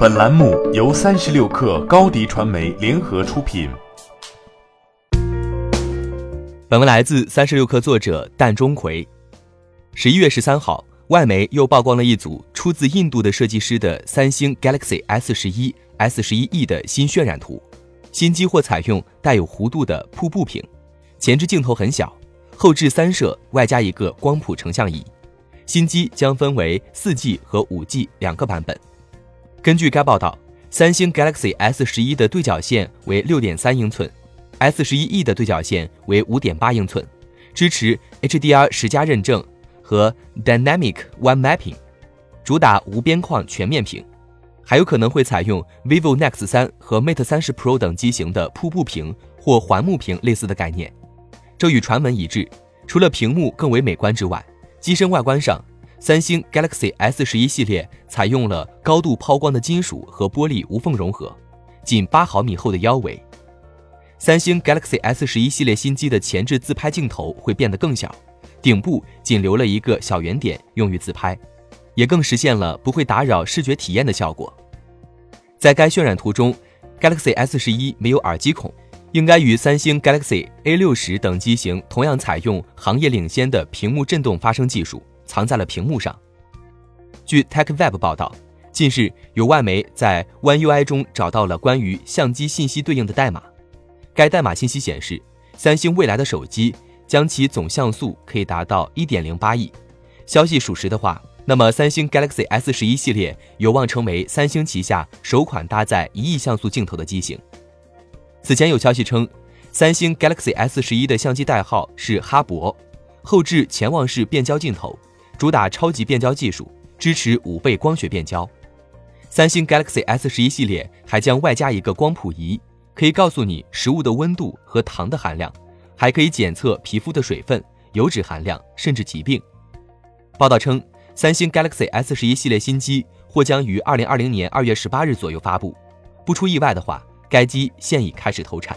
本栏目由三十六氪高低传媒联合出品。本文来自三十六氪作者蛋钟馗。十一月十三号，外媒又曝光了一组出自印度的设计师的三星 Galaxy S 十一、S 十一 E 的新渲染图。新机或采用带有弧度的瀑布屏，前置镜头很小，后置三摄外加一个光谱成像仪。新机将分为四 G 和五 G 两个版本。根据该报道，三星 Galaxy S 十一的对角线为六点三英寸，S 十一 E 的对角线为五点八英寸，支持 HDR 十加认证和 Dynamic One Mapping，主打无边框全面屏，还有可能会采用 vivo Nex 三和 Mate 三十 Pro 等机型的瀑布屏或环幕屏类似的概念。这与传闻一致，除了屏幕更为美观之外，机身外观上。三星 Galaxy S 十一系列采用了高度抛光的金属和玻璃无缝融合，仅八毫米厚的腰围。三星 Galaxy S 十一系列新机的前置自拍镜头会变得更小，顶部仅留了一个小圆点用于自拍，也更实现了不会打扰视觉体验的效果。在该渲染图中，Galaxy S 十一没有耳机孔，应该与三星 Galaxy A 六十等机型同样采用行业领先的屏幕振动发生技术。藏在了屏幕上。据 TechWeb 报道，近日有外媒在 One UI 中找到了关于相机信息对应的代码。该代码信息显示，三星未来的手机将其总像素可以达到1.08亿。消息属实的话，那么三星 Galaxy S 十一系列有望成为三星旗下首款搭载一亿像素镜头的机型。此前有消息称，三星 Galaxy S 十一的相机代号是哈勃，后置潜望式变焦镜头。主打超级变焦技术，支持五倍光学变焦。三星 Galaxy S 十一系列还将外加一个光谱仪，可以告诉你食物的温度和糖的含量，还可以检测皮肤的水分、油脂含量，甚至疾病。报道称，三星 Galaxy S 十一系列新机或将于二零二零年二月十八日左右发布。不出意外的话，该机现已开始投产。